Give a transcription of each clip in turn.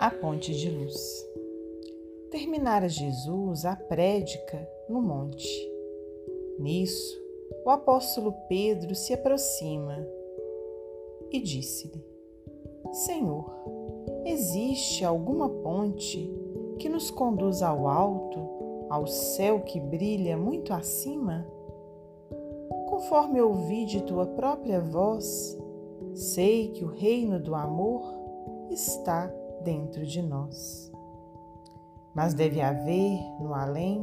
A ponte de luz. Terminara Jesus a prédica no monte. Nisso, o apóstolo Pedro se aproxima e disse-lhe: Senhor, existe alguma ponte que nos conduz ao alto, ao céu que brilha muito acima? Conforme ouvi de tua própria voz, sei que o reino do amor está dentro de nós. Mas deve haver, no além,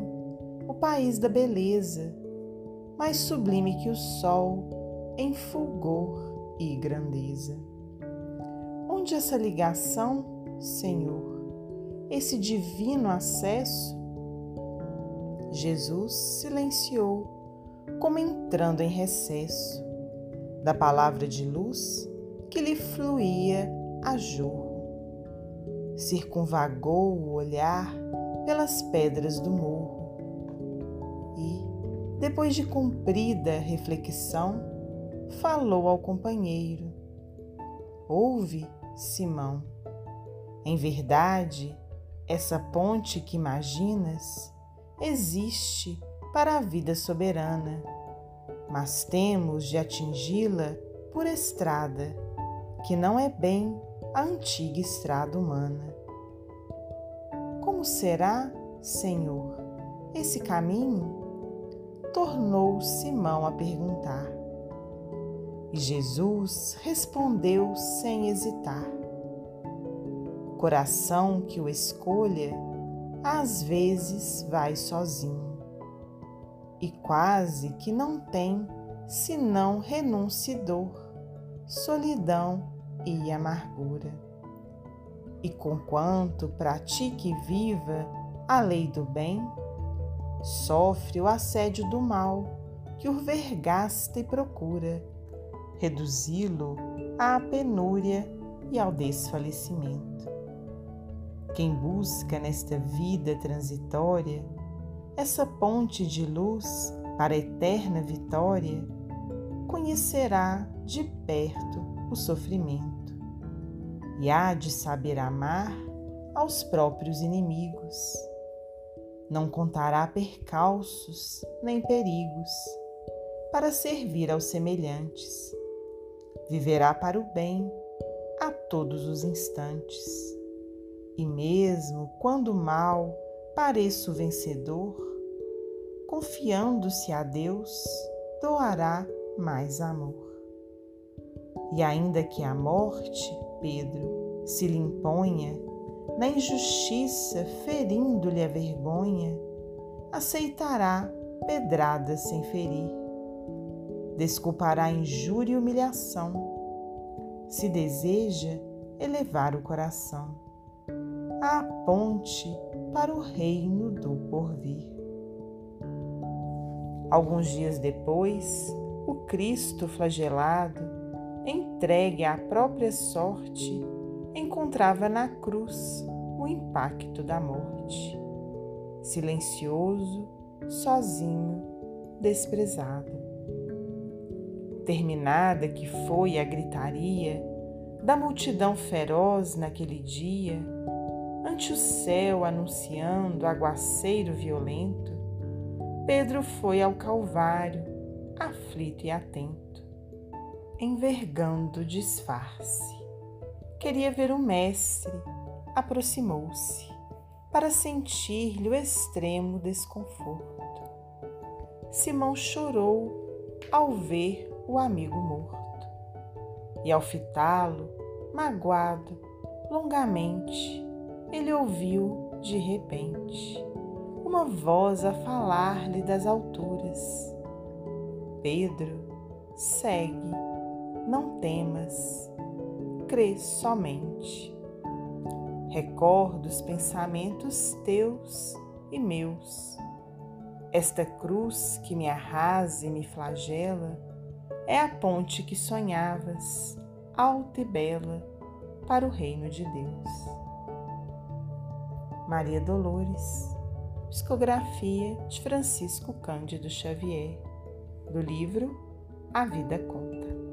o país da beleza, mais sublime que o sol em fulgor e grandeza. Onde essa ligação, Senhor, esse divino acesso? Jesus silenciou, como entrando em recesso da palavra de luz que lhe fluía a jorro. Circunvagou o olhar pelas pedras do morro. E, depois de cumprida reflexão, falou ao companheiro: Ouve, Simão, em verdade, essa ponte que imaginas existe para a vida soberana mas temos de atingi-la por estrada, que não é bem a antiga estrada humana. Como será, Senhor, esse caminho? Tornou Simão a perguntar. E Jesus respondeu sem hesitar. Coração que o escolha, às vezes vai sozinho e quase que não tem senão renúncia dor, solidão e amargura. E conquanto pratique e viva a lei do bem, sofre o assédio do mal que o vergasta e procura reduzi-lo à penúria e ao desfalecimento. Quem busca nesta vida transitória essa ponte de luz para a eterna vitória, conhecerá de perto o sofrimento e há de saber amar aos próprios inimigos. Não contará percalços nem perigos para servir aos semelhantes. Viverá para o bem a todos os instantes. E mesmo quando o mal pareça o vencedor, confiando-se a Deus, doará mais amor. E ainda que a morte, Pedro, se lhe imponha, na injustiça ferindo-lhe a vergonha, aceitará pedradas sem ferir. Desculpará injúria e humilhação, se deseja elevar o coração à ponte para o reino do porvir. Alguns dias depois, o Cristo flagelado, entregue à própria sorte, encontrava na cruz o impacto da morte. Silencioso, sozinho, desprezado. Terminada que foi a gritaria da multidão feroz naquele dia, ante o céu anunciando aguaceiro violento, Pedro foi ao Calvário, aflito e atento, envergando disfarce. Queria ver o Mestre, aproximou-se para sentir-lhe o extremo desconforto. Simão chorou ao ver o amigo morto e, ao fitá-lo, magoado, longamente, ele ouviu de repente uma voz a falar-lhe das alturas. Pedro, segue, não temas, crê somente. Recordo os pensamentos teus e meus. Esta cruz que me arrasa e me flagela é a ponte que sonhavas, alta e bela, para o reino de Deus. Maria Dolores Psicografia de Francisco Cândido Xavier, do livro A Vida Conta.